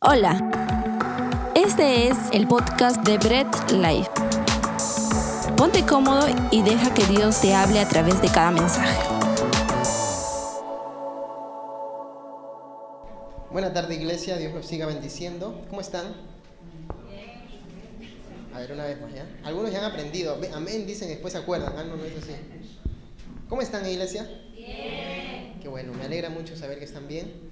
Hola, este es el podcast de Bread Life. Ponte cómodo y deja que Dios te hable a través de cada mensaje. Buena tarde iglesia, Dios los siga bendiciendo. ¿Cómo están? A ver, una vez más, ¿ya? Algunos ya han aprendido. Amén, dicen, después se acuerdan. Ah, no, no es así. ¿Cómo están, iglesia? Bien. Qué bueno, me alegra mucho saber que están bien.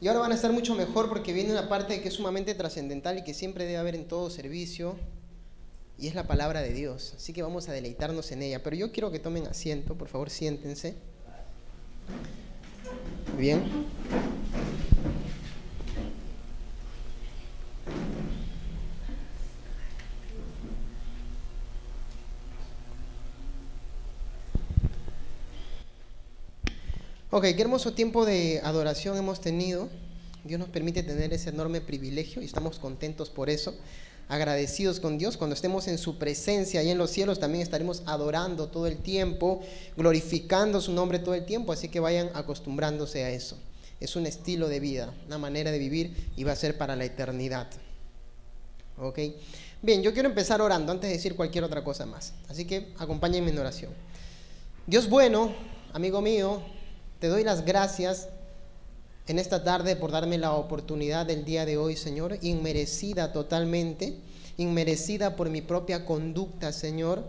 Y ahora van a estar mucho mejor porque viene una parte que es sumamente trascendental y que siempre debe haber en todo servicio. Y es la palabra de Dios. Así que vamos a deleitarnos en ella. Pero yo quiero que tomen asiento, por favor, siéntense. Bien. Ok, qué hermoso tiempo de adoración hemos tenido. Dios nos permite tener ese enorme privilegio y estamos contentos por eso, agradecidos con Dios. Cuando estemos en su presencia y en los cielos también estaremos adorando todo el tiempo, glorificando su nombre todo el tiempo, así que vayan acostumbrándose a eso. Es un estilo de vida, una manera de vivir y va a ser para la eternidad. ¿Ok? Bien, yo quiero empezar orando antes de decir cualquier otra cosa más. Así que acompáñenme en oración. Dios bueno, amigo mío, te doy las gracias en esta tarde por darme la oportunidad del día de hoy, Señor, inmerecida totalmente, inmerecida por mi propia conducta, Señor,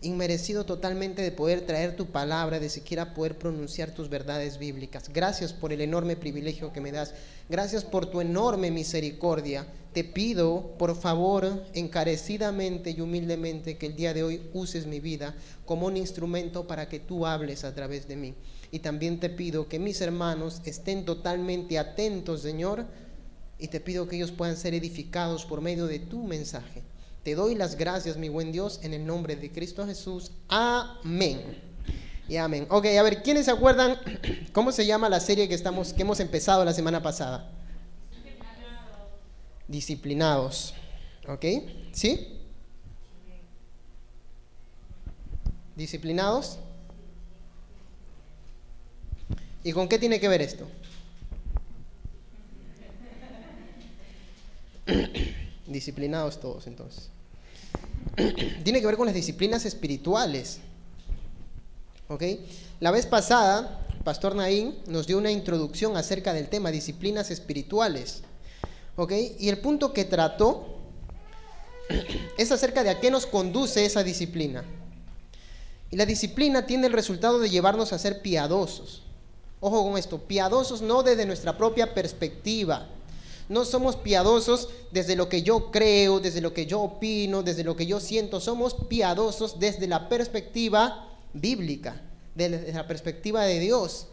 inmerecido totalmente de poder traer tu palabra, de siquiera poder pronunciar tus verdades bíblicas. Gracias por el enorme privilegio que me das. Gracias por tu enorme misericordia. Te pido, por favor, encarecidamente y humildemente, que el día de hoy uses mi vida como un instrumento para que tú hables a través de mí. Y también te pido que mis hermanos estén totalmente atentos, Señor, y te pido que ellos puedan ser edificados por medio de tu mensaje. Te doy las gracias, mi buen Dios, en el nombre de Cristo Jesús. Amén. Y amén. Ok, a ver, ¿quiénes se acuerdan cómo se llama la serie que, estamos, que hemos empezado la semana pasada? Disciplinados. ¿Ok? ¿Sí? ¿Disciplinados? ¿Y con qué tiene que ver esto? Disciplinados todos entonces. tiene que ver con las disciplinas espirituales. ¿Ok? La vez pasada, Pastor Naín nos dio una introducción acerca del tema disciplinas espirituales. ¿Ok? Y el punto que trató es acerca de a qué nos conduce esa disciplina. Y la disciplina tiene el resultado de llevarnos a ser piadosos. Ojo con esto, piadosos no desde nuestra propia perspectiva. No somos piadosos desde lo que yo creo, desde lo que yo opino, desde lo que yo siento. Somos piadosos desde la perspectiva bíblica, desde la perspectiva de Dios.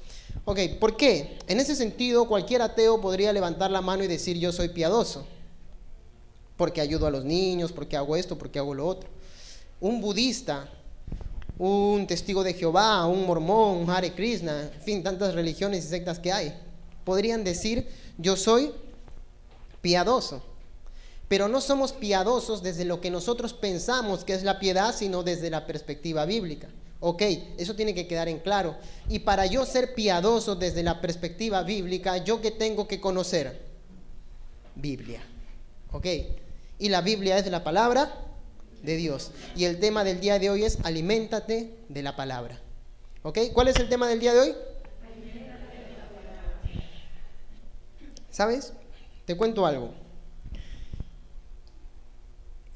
Ok, ¿por qué? En ese sentido, cualquier ateo podría levantar la mano y decir yo soy piadoso. Porque ayudo a los niños, porque hago esto, porque hago lo otro. Un budista un testigo de Jehová, un mormón, un Hare Krishna, en fin, tantas religiones y sectas que hay. Podrían decir, yo soy piadoso. Pero no somos piadosos desde lo que nosotros pensamos que es la piedad, sino desde la perspectiva bíblica. Ok, eso tiene que quedar en claro. Y para yo ser piadoso desde la perspectiva bíblica, ¿yo qué tengo que conocer? Biblia. Ok, y la Biblia es la palabra de Dios. Y el tema del día de hoy es aliméntate de la palabra. ¿Ok? ¿Cuál es el tema del día de hoy? ¿Sabes? Te cuento algo.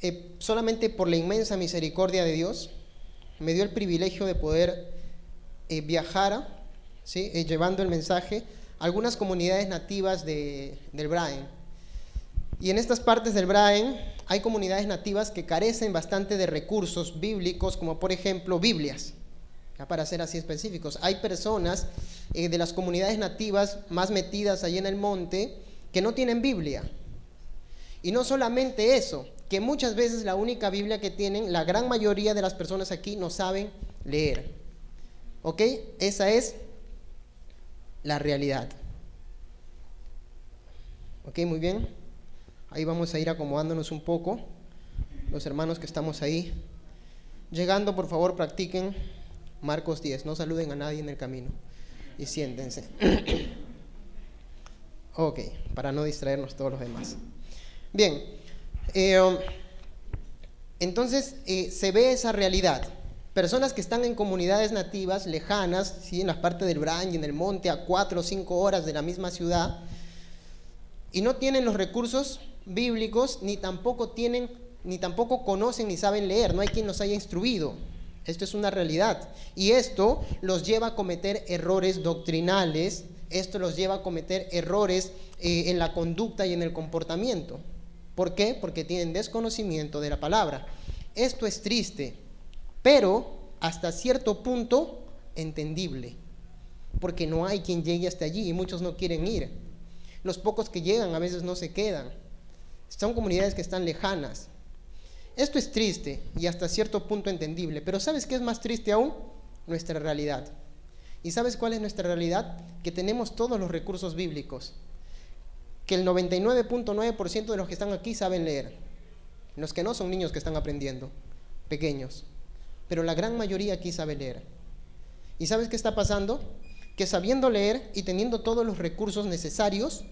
Eh, solamente por la inmensa misericordia de Dios me dio el privilegio de poder eh, viajar, ¿sí? Eh, llevando el mensaje a algunas comunidades nativas de, del Brain. Y en estas partes del Brain hay comunidades nativas que carecen bastante de recursos bíblicos, como por ejemplo Biblias, ya para ser así específicos. Hay personas eh, de las comunidades nativas más metidas allí en el monte que no tienen Biblia. Y no solamente eso, que muchas veces la única Biblia que tienen, la gran mayoría de las personas aquí no saben leer. ¿Ok? Esa es la realidad. ¿Ok? Muy bien. Ahí vamos a ir acomodándonos un poco. Los hermanos que estamos ahí. Llegando, por favor, practiquen Marcos 10. No saluden a nadie en el camino. Y siéntense. Ok, para no distraernos todos los demás. Bien, eh, um, entonces eh, se ve esa realidad. Personas que están en comunidades nativas lejanas, ¿sí? en las partes del Brand y en el monte, a cuatro o cinco horas de la misma ciudad, y no tienen los recursos bíblicos, ni tampoco tienen, ni tampoco conocen ni saben leer, no hay quien los haya instruido. Esto es una realidad. Y esto los lleva a cometer errores doctrinales, esto los lleva a cometer errores eh, en la conducta y en el comportamiento. ¿Por qué? Porque tienen desconocimiento de la palabra. Esto es triste, pero hasta cierto punto entendible, porque no hay quien llegue hasta allí y muchos no quieren ir. Los pocos que llegan a veces no se quedan. Son comunidades que están lejanas. Esto es triste y hasta cierto punto entendible, pero ¿sabes qué es más triste aún? Nuestra realidad. ¿Y sabes cuál es nuestra realidad? Que tenemos todos los recursos bíblicos, que el 99.9% de los que están aquí saben leer. Los que no son niños que están aprendiendo, pequeños. Pero la gran mayoría aquí sabe leer. ¿Y sabes qué está pasando? Que sabiendo leer y teniendo todos los recursos necesarios,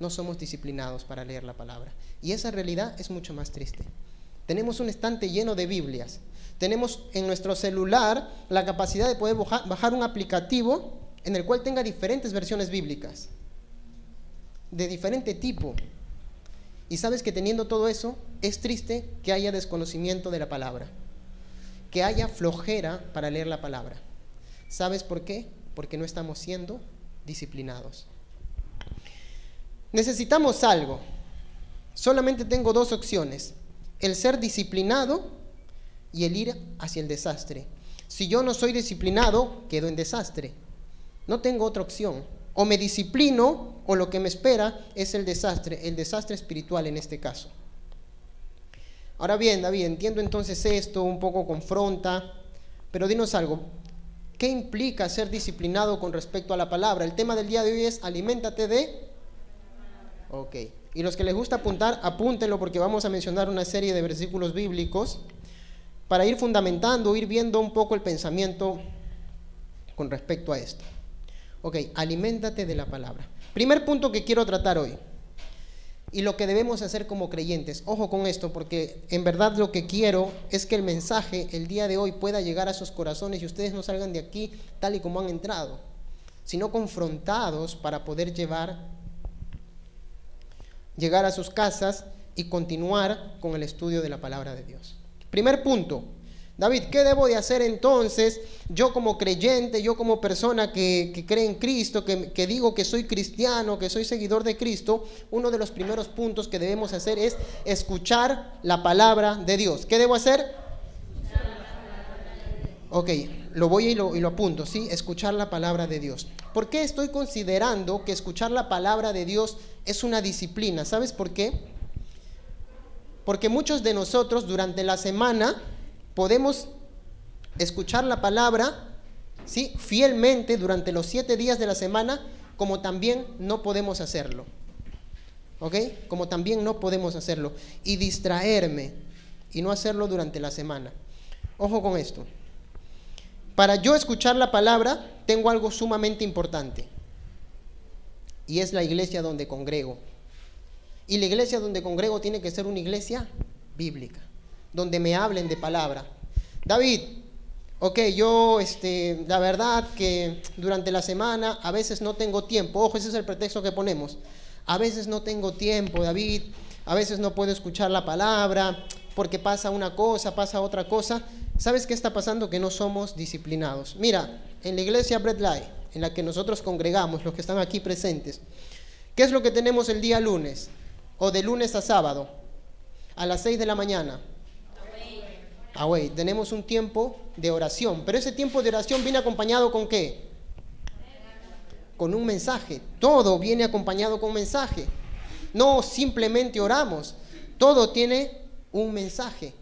no somos disciplinados para leer la palabra. Y esa realidad es mucho más triste. Tenemos un estante lleno de Biblias. Tenemos en nuestro celular la capacidad de poder bajar un aplicativo en el cual tenga diferentes versiones bíblicas, de diferente tipo. Y sabes que teniendo todo eso, es triste que haya desconocimiento de la palabra, que haya flojera para leer la palabra. ¿Sabes por qué? Porque no estamos siendo disciplinados. Necesitamos algo. Solamente tengo dos opciones, el ser disciplinado y el ir hacia el desastre. Si yo no soy disciplinado, quedo en desastre. No tengo otra opción o me disciplino o lo que me espera es el desastre, el desastre espiritual en este caso. Ahora bien, David, entiendo entonces esto, un poco confronta, pero dinos algo, ¿qué implica ser disciplinado con respecto a la palabra? El tema del día de hoy es aliméntate de... Ok, y los que les gusta apuntar, apúntenlo porque vamos a mencionar una serie de versículos bíblicos para ir fundamentando, ir viendo un poco el pensamiento con respecto a esto. Ok, aliméntate de la palabra. Primer punto que quiero tratar hoy. Y lo que debemos hacer como creyentes. Ojo con esto, porque en verdad lo que quiero es que el mensaje el día de hoy pueda llegar a sus corazones y ustedes no salgan de aquí tal y como han entrado, sino confrontados para poder llevar, llegar a sus casas y continuar con el estudio de la palabra de Dios. Primer punto, David, ¿qué debo de hacer entonces yo como creyente, yo como persona que, cree en Cristo, que, que, digo que soy cristiano, que soy seguidor de Cristo? Uno de los primeros puntos que debemos hacer es escuchar la palabra de Dios. ¿Qué debo hacer? Ok, lo voy lo, y lo apunto, ¿sí? Escuchar la palabra de Dios. ¿Por qué estoy considerando que escuchar la palabra de Dios es una disciplina? ¿Sabes por qué? Porque muchos de nosotros durante la semana podemos escuchar la palabra ¿sí? fielmente durante los siete días de la semana, como también no podemos hacerlo. ¿Ok? Como también no podemos hacerlo. Y distraerme y no hacerlo durante la semana. Ojo con esto. Para yo escuchar la palabra, tengo algo sumamente importante. Y es la iglesia donde congrego. Y la iglesia donde congrego tiene que ser una iglesia bíblica donde me hablen de palabra. David, ok, yo, este, la verdad que durante la semana a veces no tengo tiempo. Ojo, ese es el pretexto que ponemos. A veces no tengo tiempo, David. A veces no puedo escuchar la palabra porque pasa una cosa, pasa otra cosa. ¿Sabes qué está pasando? Que no somos disciplinados. Mira, en la iglesia Bread Life, en la que nosotros congregamos, los que están aquí presentes, ¿qué es lo que tenemos el día lunes? O de lunes a sábado, a las 6 de la mañana. Ah, tenemos un tiempo de oración, pero ese tiempo de oración viene acompañado con qué? Con un mensaje. Todo viene acompañado con un mensaje. No simplemente oramos, todo tiene un mensaje.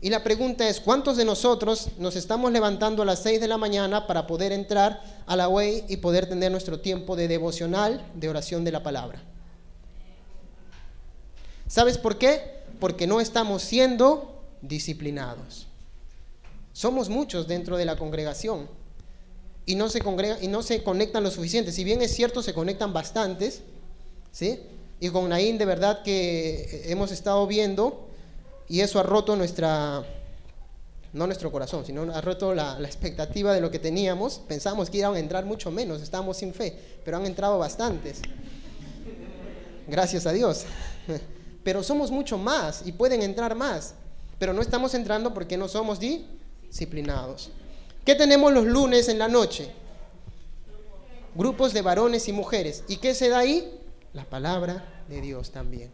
Y la pregunta es, ¿cuántos de nosotros nos estamos levantando a las 6 de la mañana para poder entrar a la way y poder tener nuestro tiempo de devocional, de oración de la palabra? ¿Sabes por qué? Porque no estamos siendo disciplinados. Somos muchos dentro de la congregación y no se, congrega, y no se conectan lo suficiente. Si bien es cierto, se conectan bastantes, ¿sí? Y con Naín de verdad que hemos estado viendo y eso ha roto nuestra, no nuestro corazón, sino ha roto la, la expectativa de lo que teníamos. Pensamos que iban a entrar mucho menos, estábamos sin fe, pero han entrado bastantes. Gracias a Dios. Pero somos mucho más y pueden entrar más. Pero no estamos entrando porque no somos disciplinados. ¿Qué tenemos los lunes en la noche? Grupos de varones y mujeres. ¿Y qué se da ahí? La palabra de Dios también.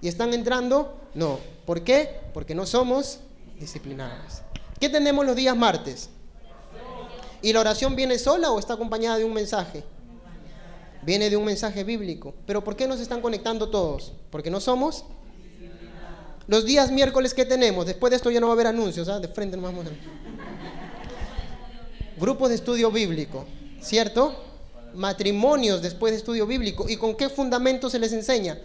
¿Y están entrando? No. ¿Por qué? Porque no somos disciplinados. ¿Qué tenemos los días martes? ¿Y la oración viene sola o está acompañada de un mensaje? Viene de un mensaje bíblico. Pero ¿por qué nos están conectando todos? Porque no somos. Los días miércoles que tenemos, después de esto ya no va a haber anuncios, ¿ah? de frente no vamos a... Grupos de estudio bíblico, ¿cierto? Matrimonios después de estudio bíblico. ¿Y con qué fundamento se les enseña?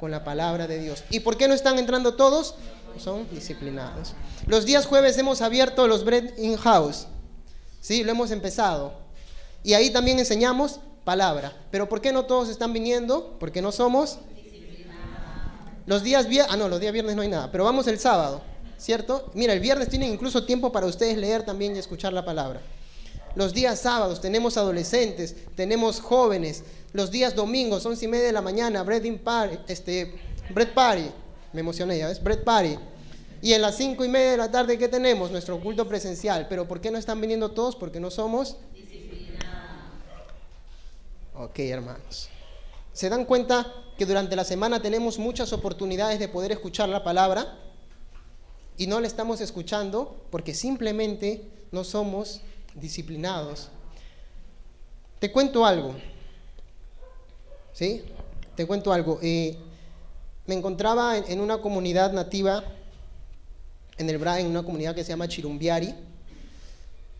Con la palabra de Dios. ¿Y por qué no están entrando todos? Son disciplinados. Los días jueves hemos abierto los Bread in House. Sí, lo hemos empezado. Y ahí también enseñamos palabra. Pero ¿por qué no todos están viniendo? Porque no somos los días viernes, ah no, los días viernes no hay nada, pero vamos el sábado, ¿cierto? Mira, el viernes tienen incluso tiempo para ustedes leer también y escuchar la palabra. Los días sábados tenemos adolescentes, tenemos jóvenes. Los días domingos, once y media de la mañana, bread party, este, bread party. Me emocioné, ¿ya ves? Bread party. Y en las cinco y media de la tarde, ¿qué tenemos? Nuestro culto presencial. Pero ¿por qué no están viniendo todos? Porque no somos Ok, hermanos. ¿Se dan cuenta que durante la semana tenemos muchas oportunidades de poder escuchar la palabra y no la estamos escuchando porque simplemente no somos disciplinados? Te cuento algo. ¿Sí? Te cuento algo. Eh, me encontraba en, una comunidad nativa en el Bra, en una comunidad que se llama Chirumbiari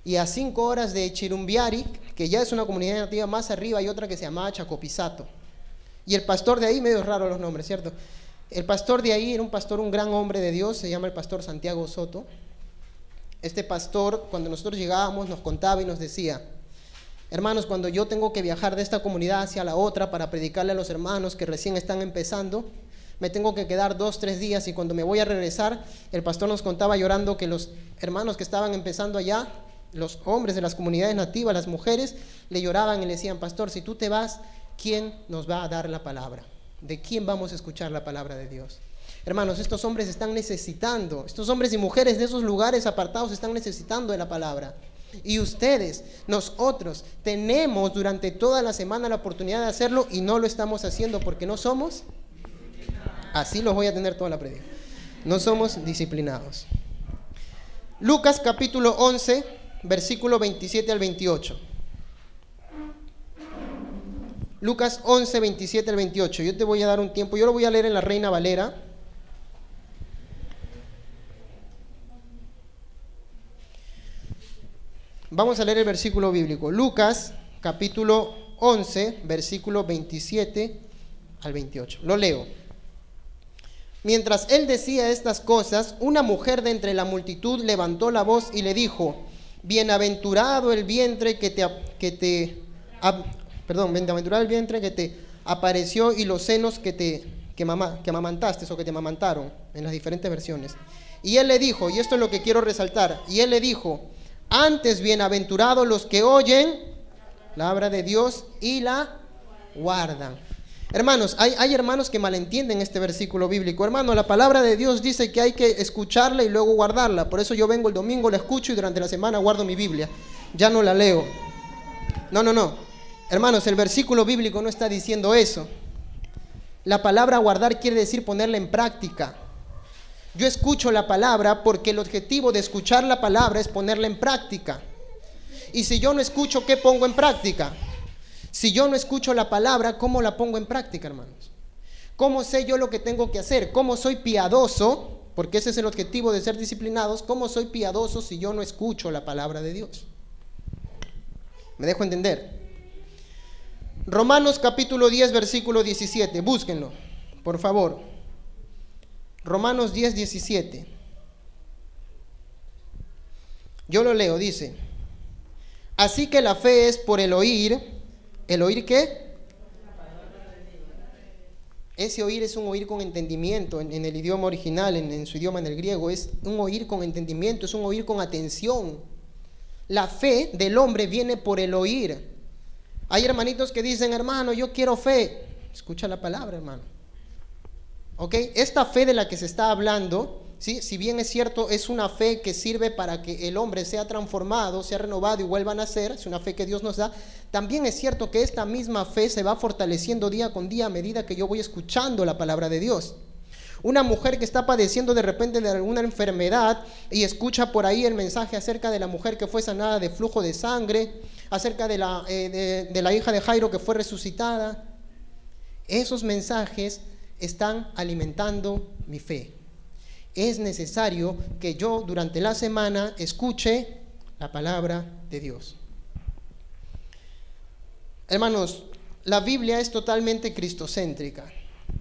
y a cinco horas de Chirumbiari, que ya es una comunidad nativa más arriba, hay otra que se llamaba Chacopizato. Y el pastor de ahí, medio raro los nombres, ¿cierto? El pastor de ahí era un pastor, un gran hombre de Dios, se llama el pastor Santiago Soto. Este pastor, cuando nosotros llegábamos, nos contaba y nos decía, hermanos, cuando yo tengo que viajar de esta comunidad hacia la otra para predicarle a los hermanos que recién están empezando, me tengo que quedar dos, tres días y cuando me voy a regresar, el pastor nos contaba llorando que los hermanos que estaban empezando allá los hombres de las comunidades nativas, las mujeres, le lloraban y le decían, pastor, si tú te vas, ¿quién nos va a dar la palabra? ¿De quién vamos a escuchar la palabra de Dios? Hermanos, estos hombres están necesitando, estos hombres y mujeres de esos lugares apartados están necesitando de la palabra. Y ustedes, nosotros, tenemos durante toda la semana la oportunidad de hacerlo y no lo estamos haciendo porque no somos. Así los voy a tener toda la predica. No somos disciplinados. Lucas capítulo 11 versículo 27 al 28. Lucas 11, 27 al 28. Yo te voy a dar un tiempo, yo lo voy a leer en la Reina Valera. Vamos a leer el versículo bíblico. Lucas capítulo 11, versículo 27 al 28. Lo leo. Mientras él decía estas cosas, una mujer de entre la multitud levantó la voz y le dijo, bienaventurado el vientre que te, que te perdón, bienaventurado el vientre que te apareció y los senos que te que, mamá, que amamantaste o que te amamantaron en las diferentes versiones. Y él le dijo, y esto es lo que quiero resaltar, y él le dijo, antes bienaventurados los que oyen la obra de Dios y la guardan. Hermanos, hay, hermanos que malentienden este versículo bíblico. Hermano, la palabra de Dios dice que hay que escucharla y luego guardarla. Por eso yo vengo el domingo, la escucho y durante la semana guardo mi Biblia. Ya no la leo. No, no, no. Hermanos, el versículo bíblico no está diciendo eso. La palabra guardar quiere decir ponerla en práctica. Yo escucho la palabra porque el objetivo de escuchar la palabra es ponerla en práctica. Y si yo no escucho, ¿qué pongo en práctica? Si yo no escucho la palabra, ¿cómo la pongo en práctica, hermanos? ¿Cómo sé yo lo que tengo que hacer? ¿Cómo soy piadoso? Porque ese es el objetivo de ser disciplinados. ¿Cómo soy piadoso si yo no escucho la palabra de Dios? ¿Me dejo entender? Romanos capítulo 10, versículo 17. Búsquenlo, por favor. Romanos 10, 17. Yo lo leo, dice. Así que la fe es por el oír ¿El oír qué? Ese oír es un oír con entendimiento en, el idioma original, en su idioma en el griego. Es un oír con entendimiento, es un oír con atención. La fe del hombre viene por el oír. Hay hermanitos que dicen, hermano, yo quiero fe. Escucha la palabra, hermano. ¿Ok? Esta fe de la que se está hablando, ¿sí? si bien es cierto, es una fe que sirve para que el hombre sea transformado, sea renovado y vuelva a nacer, es una fe que Dios nos da, también es cierto que esta misma fe se va fortaleciendo día con día a medida que yo voy escuchando la palabra de Dios. Una mujer que está padeciendo de repente de alguna enfermedad y escucha por ahí el mensaje acerca de la mujer que fue sanada de flujo de sangre, acerca de la, eh, de, la hija de Jairo que fue resucitada. Esos mensajes están alimentando mi fe. Es necesario que yo durante la semana escuche la palabra de Dios. Hermanos, la Biblia es totalmente cristocéntrica.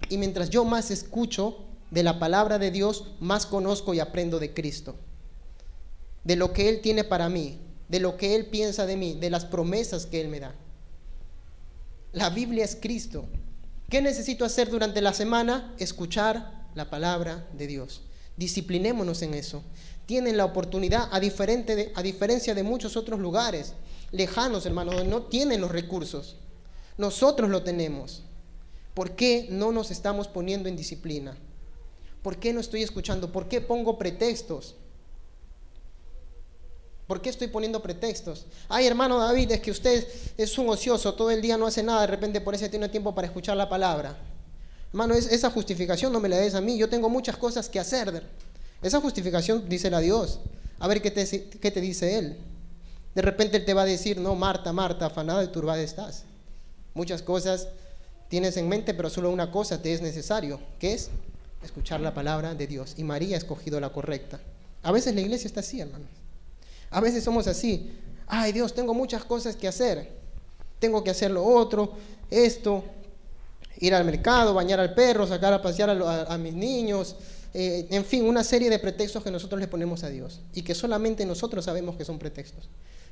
Y mientras yo más escucho, de la palabra de Dios, más conozco y aprendo de Cristo, de lo que Él tiene para mí, de lo que Él piensa de mí, de las promesas que Él me da. La Biblia es Cristo. ¿Qué necesito hacer durante la semana? Escuchar la palabra de Dios. Disciplinémonos en eso. Tienen la oportunidad, a, diferente a diferencia de muchos otros lugares, lejanos, hermanos, no tienen los recursos. Nosotros lo tenemos. ¿Por qué no nos estamos poniendo en disciplina? ¿Por qué no estoy escuchando? ¿Por qué pongo pretextos? ¿Por qué estoy poniendo pretextos? Ay, hermano David, es que usted es un ocioso, todo el día no hace nada, de repente por eso tiene tiempo para escuchar la palabra. Hermano, esa justificación no me la des a mí, yo tengo muchas cosas que hacer. Esa justificación dísela a Dios. A ver qué te, qué te dice Él. De repente Él te va a decir, no, Marta, Marta, afanada y turbada estás. Muchas cosas tienes en mente, pero solo una cosa te es necesario, que es escuchar la palabra de Dios. Y María ha escogido la correcta. A veces la iglesia está así, hermanos. A veces somos así. Ay Dios, tengo muchas cosas que hacer. Tengo que hacer lo otro, esto, ir al mercado, bañar al perro, sacar a pasear a, mis niños. Eh, en fin, una serie de pretextos que nosotros le ponemos a Dios y que solamente nosotros sabemos que son pretextos.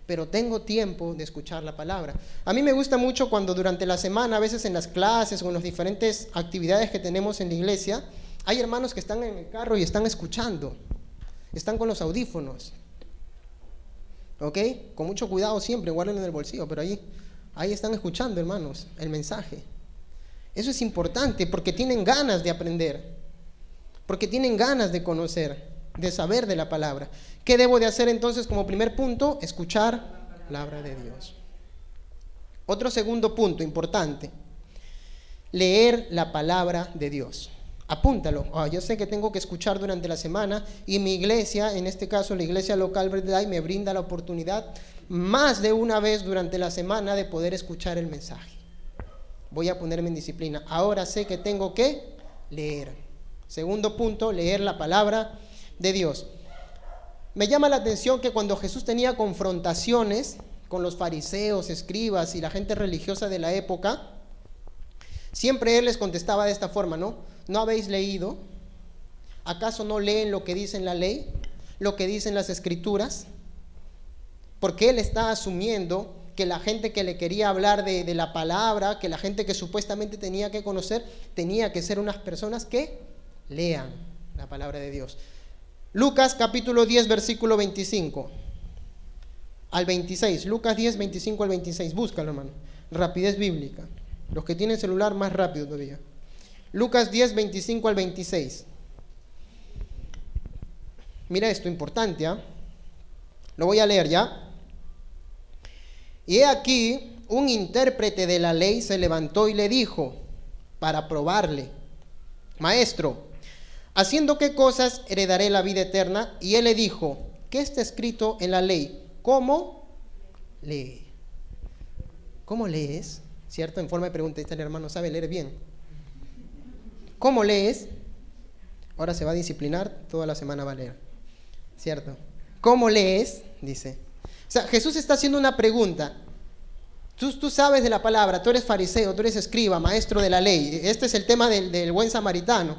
Pero tengo tiempo de escuchar la palabra. A mí me gusta mucho cuando durante la semana, a veces en las clases o en las diferentes actividades que tenemos en la iglesia, hay hermanos que están en el carro y están escuchando, están con los audífonos. ¿Ok? Con mucho cuidado siempre, guarden en el bolsillo, pero ahí, ahí están escuchando, hermanos, el mensaje. Eso es importante porque tienen ganas de aprender, porque tienen ganas de conocer, de saber de la palabra. ¿Qué debo de hacer entonces como primer punto? Escuchar la palabra de Dios. Otro segundo punto importante, leer la palabra de Dios apúntalo. Ah, yo sé que tengo que escuchar durante la semana y mi iglesia, en este caso la iglesia local Verdad, me brinda la oportunidad más de una vez durante la semana de poder escuchar el mensaje. Voy a ponerme en disciplina. Ahora sé que tengo que leer. Segundo punto, leer la palabra de Dios. Me llama la atención que cuando Jesús tenía confrontaciones con los fariseos, escribas y la gente religiosa de la época, siempre él les contestaba de esta forma, ¿no? ¿No habéis leído? ¿Acaso no leen lo que dice en la ley? ¿Lo que dicen las escrituras? Porque él está asumiendo que la gente que le quería hablar de, la palabra, que la gente que supuestamente tenía que conocer, tenía que ser unas personas que lean la palabra de Dios. Lucas capítulo 10, versículo 25 al 26. Lucas 10, 25 al 26. Búscalo, hermano. Rapidez bíblica. Los que tienen celular, más rápido todavía. Lucas 10, 25 al 26. Mira esto importante, ¿ah? Lo voy a leer ya. Y he aquí, un intérprete de la ley se levantó y le dijo, para probarle, Maestro, ¿haciendo qué cosas heredaré la vida eterna? Y él le dijo, ¿qué está escrito en la ley? ¿Cómo lee? ¿Cómo lees? ¿Cierto? En forma de pregunta, este hermano sabe leer bien. ¿Cómo lees? Ahora se va a disciplinar, toda la semana va a leer. ¿Cierto? ¿Cómo lees? Dice. O sea, Jesús está haciendo una pregunta. Tú, tú, sabes de la palabra, tú eres fariseo, tú eres escriba, maestro de la ley. Este es el tema del, del buen samaritano.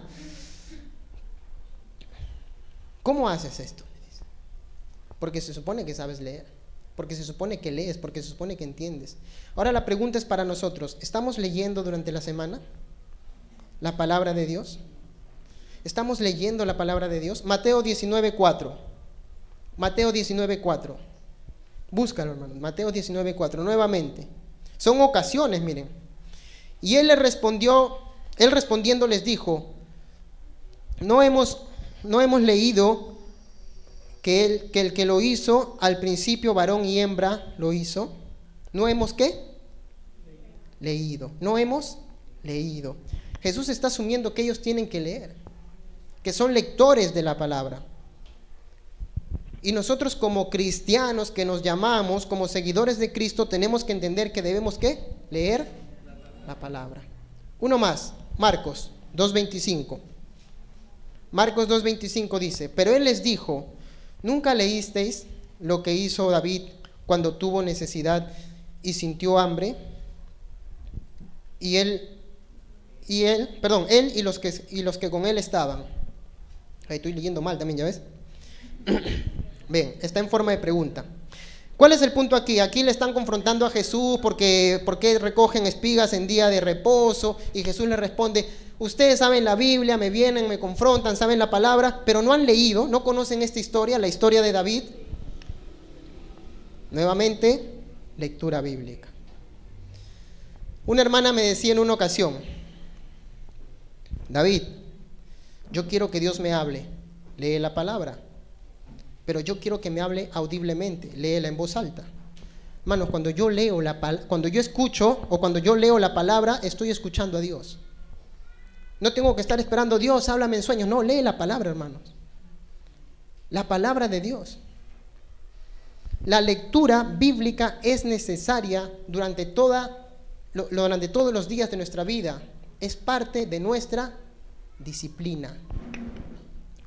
¿Cómo haces esto? Porque se supone que sabes leer, porque se supone que lees, porque se supone que entiendes. Ahora la pregunta es para nosotros, ¿estamos leyendo durante la semana? La palabra de Dios? ¿Estamos leyendo la palabra de Dios? Mateo 19.4. Mateo 19.4. Búscalo, hermano. Mateo 19.4. Nuevamente. Son ocasiones, miren. Y él le respondió, él respondiendo les dijo, no hemos, no hemos leído que, él, que el que lo hizo al principio varón y hembra lo hizo. ¿No hemos qué? Leído. No hemos leído. Jesús está asumiendo que ellos tienen que leer, que son lectores de la palabra. Y nosotros como cristianos que nos llamamos, como seguidores de Cristo, tenemos que entender que debemos qué? Leer la palabra. Uno más, Marcos 2.25. Marcos 2.25 dice, pero él les dijo, ¿nunca leísteis lo que hizo David cuando tuvo necesidad y sintió hambre? Y él, y él, perdón, él y los que, y los que con él estaban. Ahí estoy leyendo mal también, ¿ya ves? Bien, está en forma de pregunta. ¿Cuál es el punto aquí? Aquí le están confrontando a Jesús porque, porque recogen espigas en día de reposo y Jesús le responde, ustedes saben la Biblia, me vienen, me confrontan, saben la palabra, pero no han leído, no conocen esta historia, la historia de David. Nuevamente, lectura bíblica. Una hermana me decía en una ocasión, David, yo quiero que Dios me hable, lee la palabra pero yo quiero que me hable audiblemente, léela en voz alta. Hermanos, cuando yo leo la cuando yo escucho o cuando yo leo la palabra, estoy escuchando a Dios. No tengo que estar esperando, Dios, háblame en sueños. No, lee la palabra, hermanos. La palabra de Dios. La lectura bíblica es necesaria durante, toda, durante todos los días de nuestra vida. Es parte de nuestra disciplina.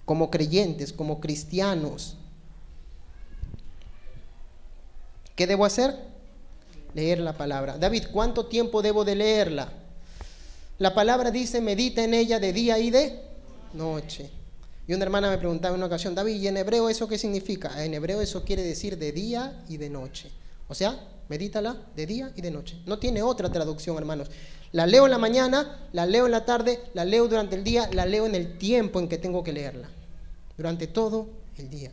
Como creyentes, como cristianos. ¿Qué debo hacer? Leer la palabra. David, ¿cuánto tiempo debo de leerla? La palabra dice, medita en ella de día y de noche. Y una hermana me preguntaba en una ocasión, David, ¿y en hebreo eso qué significa? En hebreo eso quiere decir de día y de noche. O sea, medítala de día y de noche. No tiene otra traducción, hermanos. La leo en la mañana, la leo en la tarde, la leo durante el día, la leo en el tiempo en que tengo que leerla. Durante todo el día.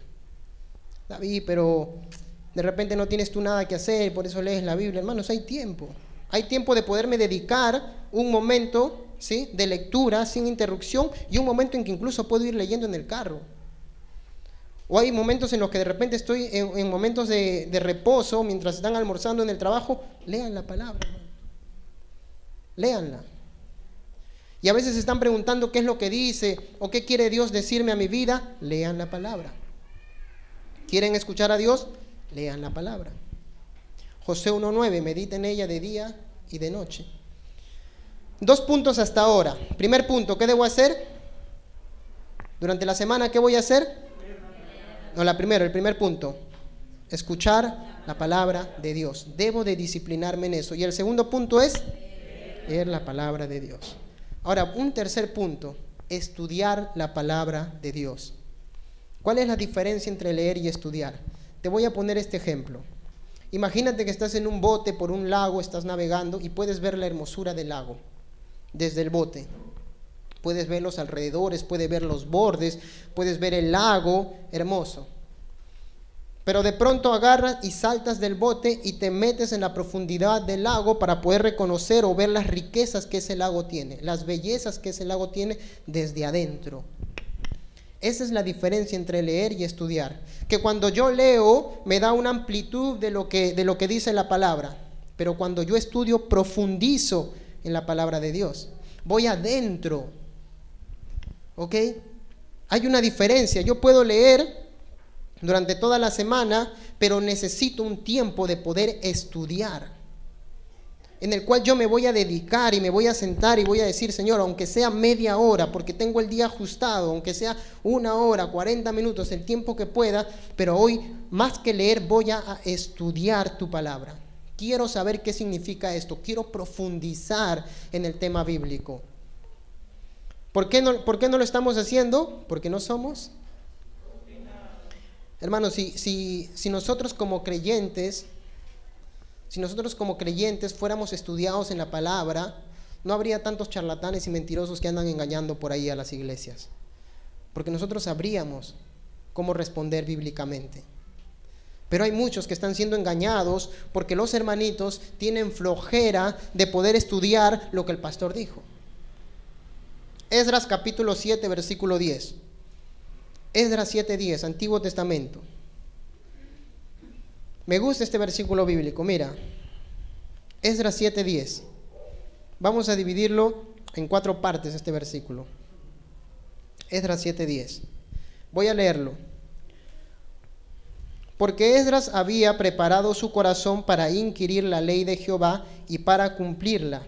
David, pero de repente no tienes tú nada que hacer, por eso lees la Biblia. Hermanos, hay tiempo. Hay tiempo de poderme dedicar un momento ¿sí? de lectura sin interrupción y un momento en que incluso puedo ir leyendo en el carro. O hay momentos en los que de repente estoy en, momentos de, reposo, mientras están almorzando en el trabajo, lean la palabra. Leanla. Y a veces están preguntando qué es lo que dice o qué quiere Dios decirme a mi vida. Lean la palabra. ¿Quieren escuchar a Dios? lean la palabra. José 1.9, medita en ella de día y de noche. Dos puntos hasta ahora. Primer punto, ¿qué debo hacer? Durante la semana, ¿qué voy a hacer? No, la primero, el primer punto. Escuchar la palabra de Dios. Debo de disciplinarme en eso. Y el segundo punto es leer la palabra de Dios. Ahora, un tercer punto, estudiar la palabra de Dios. ¿Cuál es la diferencia entre leer y estudiar? Te voy a poner este ejemplo. Imagínate que estás en un bote por un lago, estás navegando y puedes ver la hermosura del lago desde el bote. Puedes ver los alrededores, puedes ver los bordes, puedes ver el lago hermoso. Pero de pronto agarras y saltas del bote y te metes en la profundidad del lago para poder reconocer o ver las riquezas que ese lago tiene, las bellezas que ese lago tiene desde adentro. Esa es la diferencia entre leer y estudiar. Que cuando yo leo me da una amplitud de lo que, de lo que dice la palabra, pero cuando yo estudio profundizo en la palabra de Dios. Voy adentro. ¿Ok? Hay una diferencia. Yo puedo leer durante toda la semana, pero necesito un tiempo de poder estudiar en el cual yo me voy a dedicar y me voy a sentar y voy a decir, Señor, aunque sea media hora, porque tengo el día ajustado, aunque sea una hora, 40 minutos, el tiempo que pueda, pero hoy más que leer voy a estudiar tu palabra. Quiero saber qué significa esto, quiero profundizar en el tema bíblico. ¿Por qué no, lo estamos haciendo? Porque no somos. Hermanos, si, si nosotros como creyentes si nosotros como creyentes fuéramos estudiados en la palabra, no habría tantos charlatanes y mentirosos que andan engañando por ahí a las iglesias. Porque nosotros sabríamos cómo responder bíblicamente. Pero hay muchos que están siendo engañados porque los hermanitos tienen flojera de poder estudiar lo que el pastor dijo. Esdras capítulo 7, versículo 10. Esdras 7, 10, Antiguo Testamento. Me gusta este versículo bíblico, mira. Esdras 7, 10. Vamos a dividirlo en cuatro partes este versículo. Esdras 7:10. Voy a leerlo. Porque Esdras había preparado su corazón para inquirir la ley de Jehová y para cumplirla,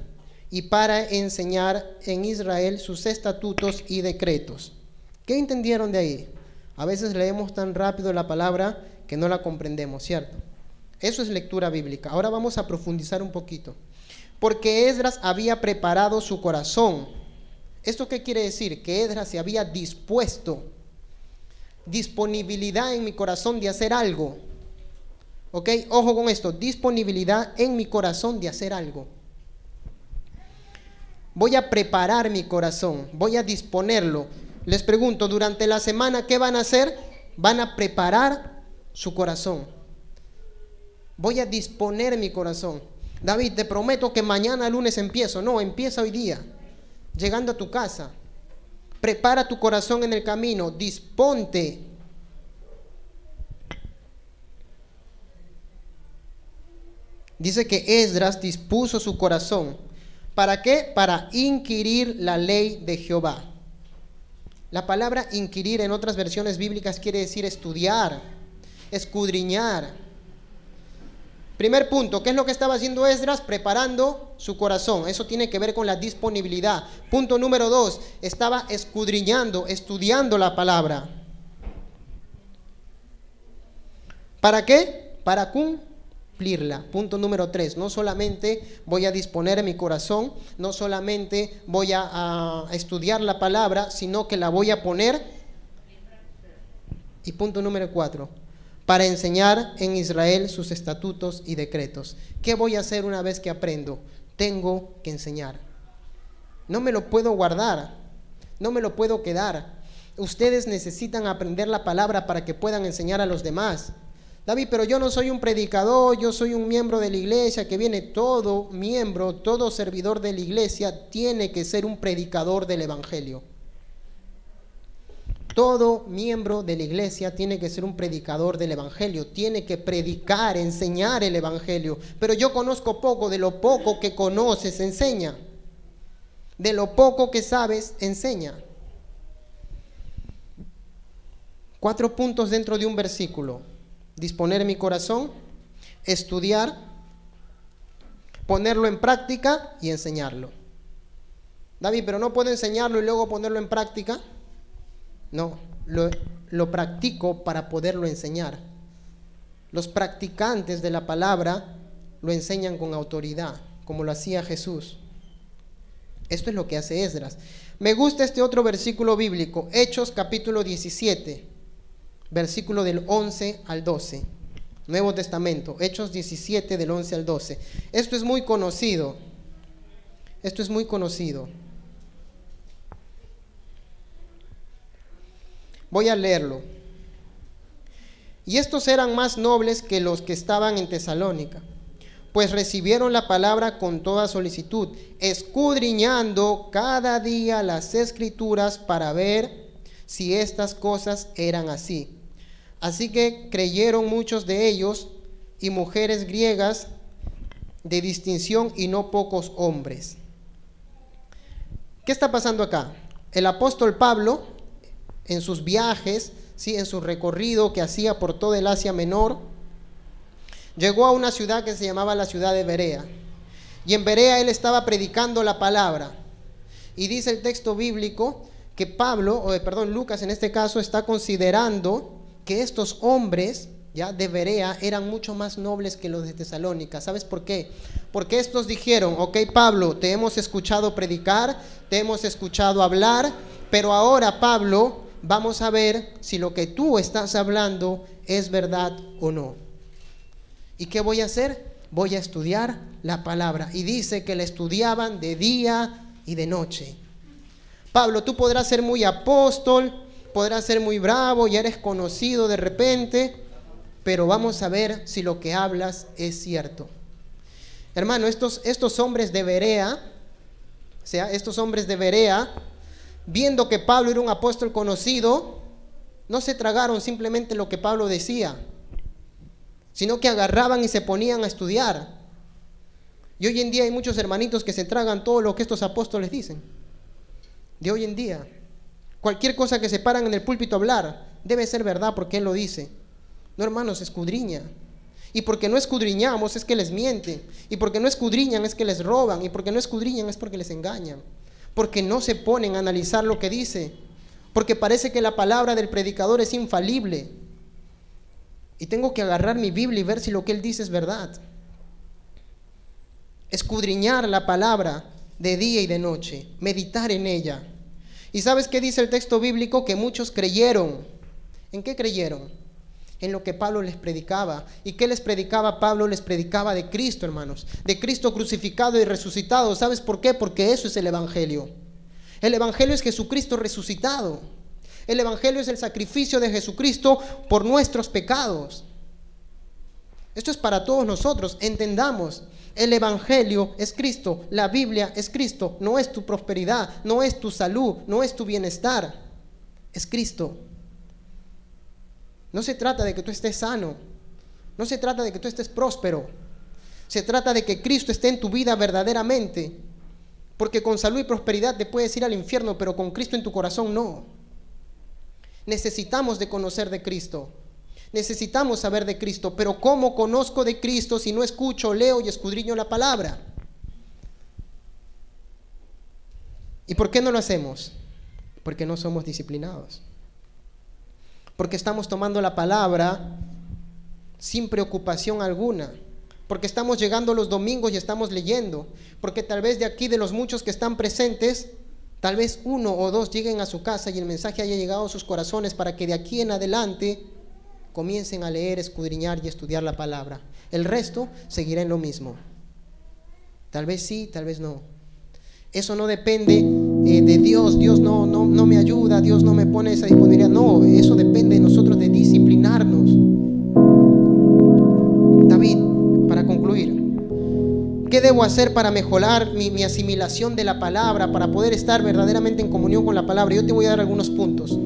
y para enseñar en Israel sus estatutos y decretos. ¿Qué entendieron de ahí? A veces leemos tan rápido la palabra que no la comprendemos, ¿cierto? Eso es lectura bíblica. Ahora vamos a profundizar un poquito porque Esdras había preparado su corazón. ¿Esto qué quiere decir? Que Esdras se había dispuesto, disponibilidad en mi corazón de hacer algo. ¿Ok? Ojo con esto, disponibilidad en mi corazón de hacer algo. Voy a preparar mi corazón, voy a disponerlo. Les pregunto, durante la semana, ¿qué van a hacer? Van a preparar su corazón. Voy a disponer mi corazón. David, te prometo que mañana lunes empiezo. No, empieza hoy día. Llegando a tu casa. Prepara tu corazón en el camino. Disponte. Dice que Esdras dispuso su corazón. ¿Para qué? Para inquirir la ley de Jehová. La palabra inquirir en otras versiones bíblicas quiere decir estudiar, escudriñar Primer punto, ¿qué es lo que estaba haciendo Esdras? Preparando su corazón. Eso tiene que ver con la disponibilidad. Punto número dos, estaba escudriñando, estudiando la palabra. ¿Para qué? Para Punto número tres, no solamente voy a disponer mi corazón, no solamente voy a, a estudiar la palabra, sino que la voy a poner. Y punto número cuatro, para enseñar en Israel sus estatutos y decretos. ¿Qué voy a hacer una vez que aprendo? Tengo que enseñar. No me lo puedo guardar, no me lo puedo quedar. Ustedes necesitan aprender la palabra para que puedan enseñar a los demás. David, pero yo no soy un predicador, yo soy un miembro de la iglesia que viene todo miembro, todo servidor de la iglesia tiene que ser un predicador del Evangelio. Todo miembro de la iglesia tiene que ser un predicador del Evangelio, tiene que predicar, enseñar el Evangelio. Pero yo conozco poco, de lo poco que conoces, enseña. De lo poco que sabes, enseña. Cuatro puntos dentro de un versículo. Disponer mi corazón, estudiar, ponerlo en práctica y enseñarlo. David, pero no puedo enseñarlo y luego ponerlo en práctica. No, lo, practico para poderlo enseñar. Los practicantes de la palabra lo enseñan con autoridad, como lo hacía Jesús. Esto es lo que hace Esdras. Me gusta este otro versículo bíblico, Hechos capítulo 17, versículo del 11 al 12. Nuevo Testamento, Hechos 17 del 11 al 12. Esto es muy conocido. Esto es muy conocido. Voy a leerlo. Y estos eran más nobles que los que estaban en Tesalónica, pues recibieron la palabra con toda solicitud, escudriñando cada día las escrituras para ver si estas cosas eran así. Así que creyeron muchos de ellos y mujeres griegas de distinción y no pocos hombres. ¿Qué está pasando acá? El apóstol Pablo en sus viajes, ¿sí? en su recorrido que hacía por todo el Asia Menor, llegó a una ciudad que se llamaba la ciudad de Berea. Y en Berea él estaba predicando la palabra. Y dice el texto bíblico que Pablo, o perdón, Lucas en este caso, está considerando que estos hombres ya de Berea eran mucho más nobles que los de Tesalónica. ¿Sabes por qué? Porque estos dijeron, ok Pablo, te hemos escuchado predicar, te hemos escuchado hablar, pero ahora Pablo, vamos a ver si lo que tú estás hablando es verdad o no. ¿Y qué voy a hacer? voy a estudiar la palabra. Y dice que la estudiaban de día y de noche. Pablo, tú podrás ser muy apóstol, podrás ser muy bravo, ya eres conocido de repente, pero vamos a ver si lo que hablas es cierto. Hermano, estos, estos hombres de Berea, o sea, estos hombres de Berea, viendo que Pablo era un apóstol conocido, no se tragaron simplemente lo que Pablo decía, sino que agarraban y se ponían a estudiar. Y hoy en día hay muchos hermanitos que se tragan todo lo que estos apóstoles dicen. De hoy en día. Cualquier cosa que se paran en el púlpito a hablar debe ser verdad porque Él lo dice. No, hermanos, escudriña. Y porque no escudriñamos es que les mienten. Y porque no escudriñan es que les roban. Y porque no escudriñan es porque les engañan. Porque no se ponen a analizar lo que dice. Porque parece que la palabra del predicador es infalible. Y tengo que agarrar mi Biblia y ver si lo que él dice es verdad escudriñar la palabra de día y de noche, meditar en ella. ¿Y sabes qué dice el texto bíblico? Que muchos creyeron. ¿En qué creyeron? En lo que Pablo les predicaba. ¿Y qué les predicaba Pablo? Les predicaba de Cristo, hermanos. De Cristo crucificado y resucitado. ¿Sabes por qué? Porque eso es el Evangelio. El Evangelio es Jesucristo resucitado. El Evangelio es el sacrificio de Jesucristo por nuestros pecados. Esto es para todos nosotros. Entendamos el Evangelio es Cristo, la Biblia es Cristo, no es tu prosperidad, no es tu salud, no es tu bienestar, es Cristo. No se trata de que tú estés sano, no se trata de que tú estés próspero, se trata de que Cristo esté en tu vida verdaderamente, porque con salud y prosperidad te puedes ir al infierno, pero con Cristo en tu corazón no. Necesitamos de conocer de Cristo. Necesitamos saber de Cristo, pero ¿cómo conozco de Cristo si no escucho, leo y escudriño la palabra? ¿Y por qué no lo hacemos? Porque no somos disciplinados. Porque estamos tomando la palabra sin preocupación alguna. Porque estamos llegando los domingos y estamos leyendo. Porque tal vez de aquí, de los muchos que están presentes, tal vez uno o dos lleguen a su casa y el mensaje haya llegado a sus corazones para que de aquí en adelante comiencen a leer, escudriñar y estudiar la palabra. El resto seguirá en lo mismo. Tal vez sí, tal vez no. Eso no depende eh, de Dios, Dios no, no, no me ayuda, Dios no me pone esa disponibilidad. No, eso depende de nosotros de disciplinarnos. David, para concluir, ¿qué debo hacer para mejorar mi, mi asimilación de la palabra, para poder estar verdaderamente en comunión con la palabra? Yo te voy a dar algunos puntos.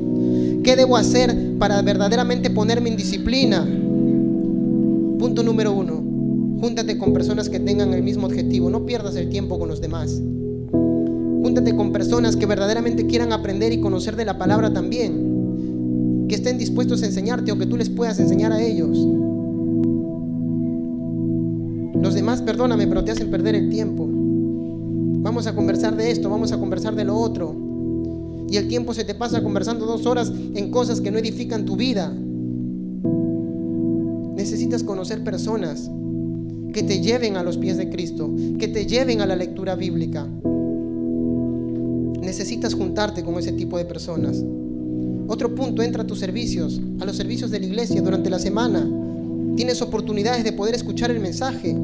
¿Qué debo hacer para verdaderamente ponerme en disciplina? Punto número uno, júntate con personas que tengan el mismo objetivo, no pierdas el tiempo con los demás. Júntate con personas que verdaderamente quieran aprender y conocer de la palabra también, que estén dispuestos a enseñarte o que tú les puedas enseñar a ellos. Los demás, perdóname, pero te hacen perder el tiempo. Vamos a conversar de esto, vamos a conversar de lo otro y el tiempo se te pasa conversando dos horas en cosas que no edifican tu vida. Necesitas conocer personas que te lleven a los pies de Cristo, que te lleven a la lectura bíblica. Necesitas juntarte con ese tipo de personas. Otro punto, entra a tus servicios, a los servicios de la iglesia durante la semana. Tienes oportunidades de poder escuchar el mensaje.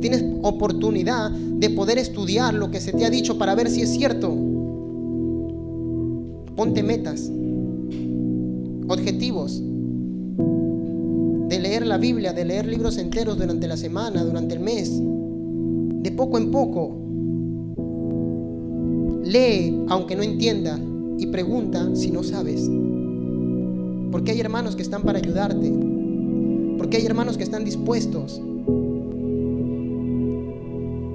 Tienes oportunidad de poder estudiar lo que se te ha dicho para ver si es cierto. Ponte metas, objetivos de leer la Biblia, de leer libros enteros durante la semana, durante el mes, de poco en poco. Lee aunque no entienda y pregunta si no sabes. Porque hay hermanos que están para ayudarte. Porque hay hermanos que están dispuestos.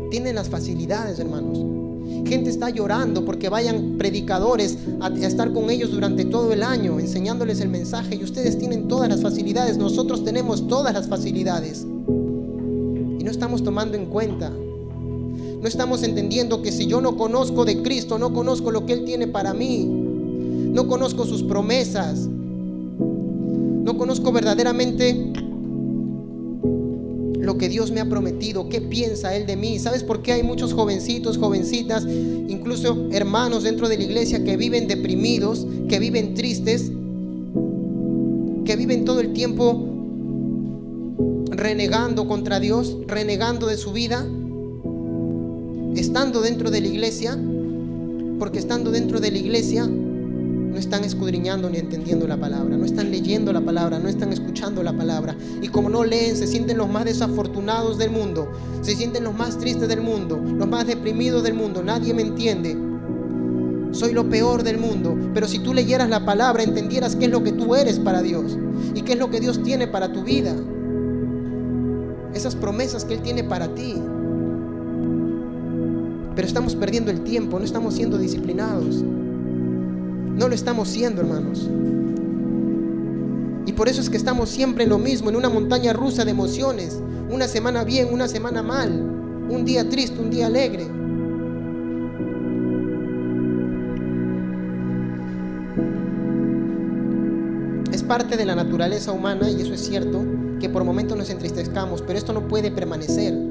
Tienen las facilidades, hermanos. Gente está llorando porque vayan predicadores a, estar con ellos durante todo el año, enseñándoles el mensaje. Y ustedes tienen todas las facilidades, nosotros tenemos todas las facilidades. Y no estamos tomando en cuenta. No estamos entendiendo que si yo no conozco de Cristo, no conozco lo que Él tiene para mí, no conozco sus promesas, no conozco verdaderamente lo que Dios me ha prometido, qué piensa Él de mí. ¿Sabes por qué hay muchos jovencitos, jovencitas, incluso hermanos dentro de la iglesia que viven deprimidos, que viven tristes, que viven todo el tiempo renegando contra Dios, renegando de su vida, estando dentro de la iglesia, porque estando dentro de la iglesia no están escudriñando ni entendiendo la palabra, no están leyendo la palabra, no están escuchando la palabra. Y como no leen, se sienten los más desafortunados del mundo, se sienten los más tristes del mundo, los más deprimidos del mundo. Nadie me entiende. Soy lo peor del mundo. Pero si tú leyeras la palabra, entendieras qué es lo que tú eres para Dios y qué es lo que Dios tiene para tu vida. Esas promesas que Él tiene para ti. Pero estamos perdiendo el tiempo, no estamos siendo disciplinados. No lo estamos siendo, hermanos. Y por eso es que estamos siempre en lo mismo, en una montaña rusa de emociones. Una semana bien, una semana mal. Un día triste, un día alegre. Es parte de la naturaleza humana, y eso es cierto, que por momentos nos entristezcamos, pero esto no puede permanecer.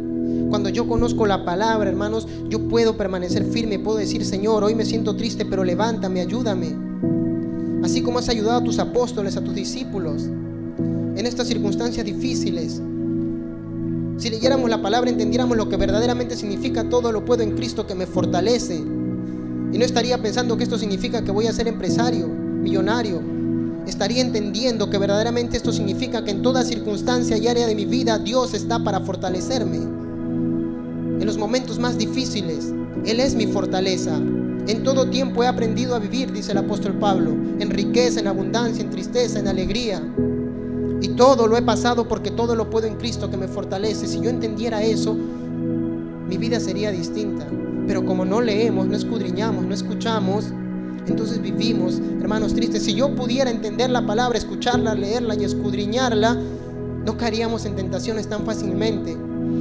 Cuando yo conozco la palabra, hermanos, yo puedo permanecer firme, puedo decir, Señor, hoy me siento triste, pero levántame, ayúdame. Así como has ayudado a tus apóstoles, a tus discípulos, en estas circunstancias difíciles. Si leyéramos la palabra, entendiéramos lo que verdaderamente significa todo lo puedo en Cristo que me fortalece. Y no estaría pensando que esto significa que voy a ser empresario, millonario. Estaría entendiendo que verdaderamente esto significa que en toda circunstancia y área de mi vida Dios está para fortalecerme. En los momentos más difíciles, Él es mi fortaleza. En todo tiempo he aprendido a vivir, dice el apóstol Pablo, en riqueza, en abundancia, en tristeza, en alegría. Y todo lo he pasado porque todo lo puedo en Cristo que me fortalece. Si yo entendiera eso, mi vida sería distinta. Pero como no leemos, no escudriñamos, no escuchamos, entonces vivimos, hermanos tristes. Si yo pudiera entender la palabra, escucharla, leerla y escudriñarla, no caeríamos en tentaciones tan fácilmente.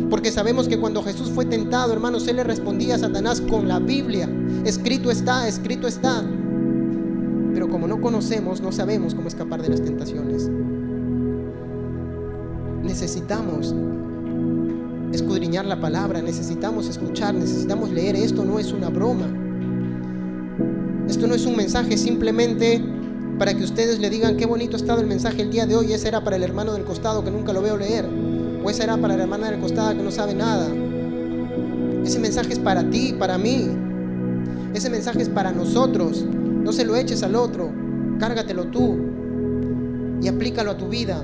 Porque sabemos que cuando Jesús fue tentado, hermanos, Él le respondía a Satanás con la Biblia. Escrito está, escrito está. Pero como no conocemos, no sabemos cómo escapar de las tentaciones. Necesitamos escudriñar la palabra, necesitamos escuchar, necesitamos leer. Esto no es una broma. Esto no es un mensaje simplemente para que ustedes le digan qué bonito ha estado el mensaje el día de hoy. Ese era para el hermano del costado que nunca lo veo leer. O ese era para la hermana del costado que no sabe nada. Ese mensaje es para ti, para mí. Ese mensaje es para nosotros. No se lo eches al otro. Cárgatelo tú y aplícalo a tu vida.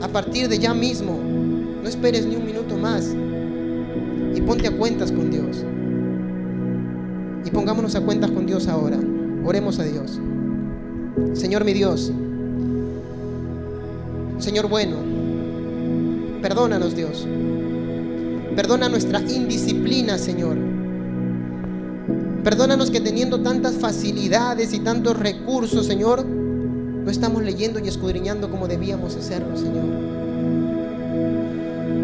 A partir de ya mismo. No esperes ni un minuto más. Y ponte a cuentas con Dios. Y pongámonos a cuentas con Dios ahora. Oremos a Dios. Señor mi Dios. Señor bueno. Perdónanos Dios. Perdona nuestra indisciplina, Señor. Perdónanos que teniendo tantas facilidades y tantos recursos, Señor, no estamos leyendo y escudriñando como debíamos hacerlo, Señor.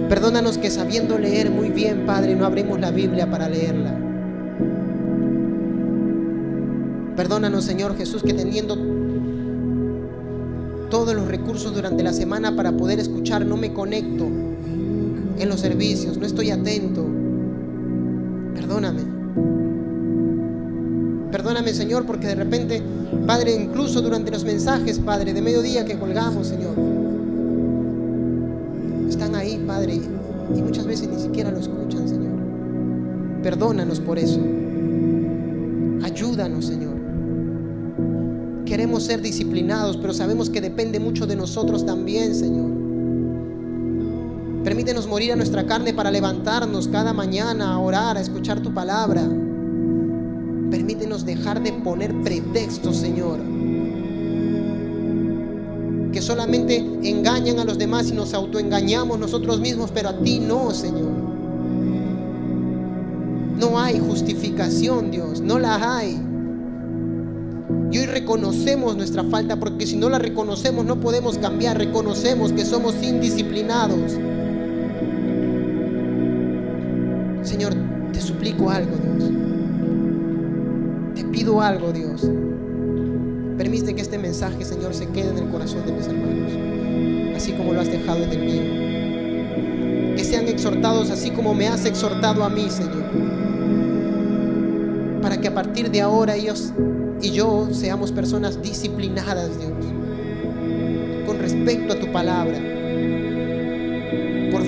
Perdónanos que sabiendo leer muy bien, Padre, no abrimos la Biblia para leerla. Perdónanos, Señor Jesús, que teniendo todos los recursos durante la semana para poder escuchar, no me conecto en los servicios, no estoy atento. Perdóname. Perdóname, Señor, porque de repente, Padre, incluso durante los mensajes, Padre, de mediodía que colgamos, Señor, están ahí, Padre, y muchas veces ni siquiera lo escuchan, Señor. Perdónanos por eso. Ayúdanos, Señor. Queremos ser disciplinados, pero sabemos que depende mucho de nosotros también, Señor. Permítenos morir a nuestra carne para levantarnos cada mañana a orar, a escuchar tu palabra. Permítenos dejar de poner pretextos, Señor. Que solamente engañan a los demás y nos autoengañamos nosotros mismos, pero a ti no, Señor. No hay justificación, Dios, no la hay. Reconocemos nuestra falta, porque si no la reconocemos no podemos cambiar. Reconocemos que somos indisciplinados. Señor, te suplico algo, Dios. Te pido algo, Dios. Permite que este mensaje, Señor, se quede en el corazón de mis hermanos, así como lo has dejado en el mío. Que sean exhortados así como me has exhortado a mí, Señor. Para que a partir de ahora ellos y yo seamos personas disciplinadas, Dios, con respecto a tu palabra.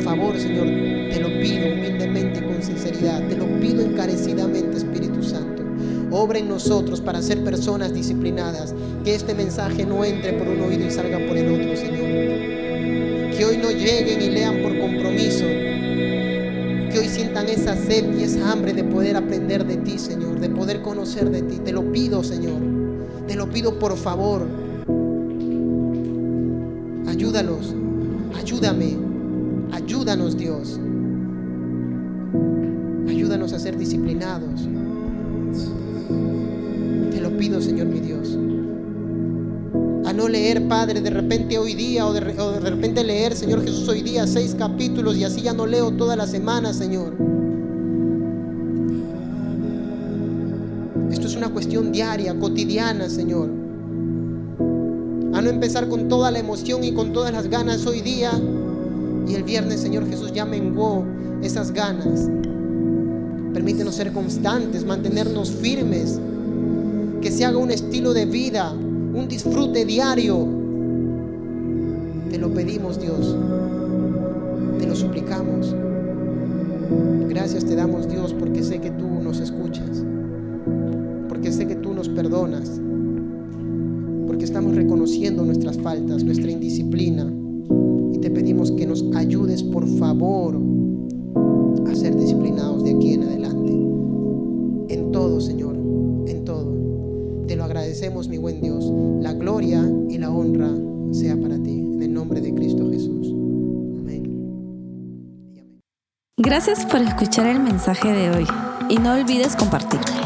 favor, Señor, te lo pido humildemente y con sinceridad, te lo pido encarecidamente, Espíritu Santo. Obra en nosotros para ser personas disciplinadas, que este mensaje no entre por un oído y salga por el otro, Señor. Que hoy no lleguen y lean por compromiso, que hoy sientan esa sed y esa hambre de poder aprender de ti, Señor, poder conocer de ti. Te lo pido, Señor. Te lo pido por favor. Ayúdalos, ayúdame, ayúdanos Dios. Ayúdanos a ser disciplinados. Te lo pido, Señor mi Dios. A no leer, Padre, de repente hoy día o de, o de repente leer, Señor Jesús, hoy día seis capítulos y así ya no leo toda la semana, Señor. Una cuestión diaria, cotidiana, Señor. A no empezar con toda la emoción y con todas las ganas hoy día y el viernes, Señor Jesús, ya menguó esas ganas. Permítenos ser constantes, mantenernos firmes, que se haga un estilo de vida, un disfrute diario. Te lo pedimos, Dios. Te lo suplicamos. Gracias te damos, Dios, porque sé que tú nos escuchas. Porque sé que tú nos perdonas. Porque estamos reconociendo nuestras faltas, nuestra indisciplina. Y te pedimos que nos ayudes, por favor, a ser disciplinados de aquí en adelante. En todo, Señor, en todo. Te lo agradecemos, mi buen Dios. La gloria y la honra sea para ti. En el nombre de Cristo Jesús. Amén. Gracias por escuchar el mensaje de hoy y no olvides compartirlo.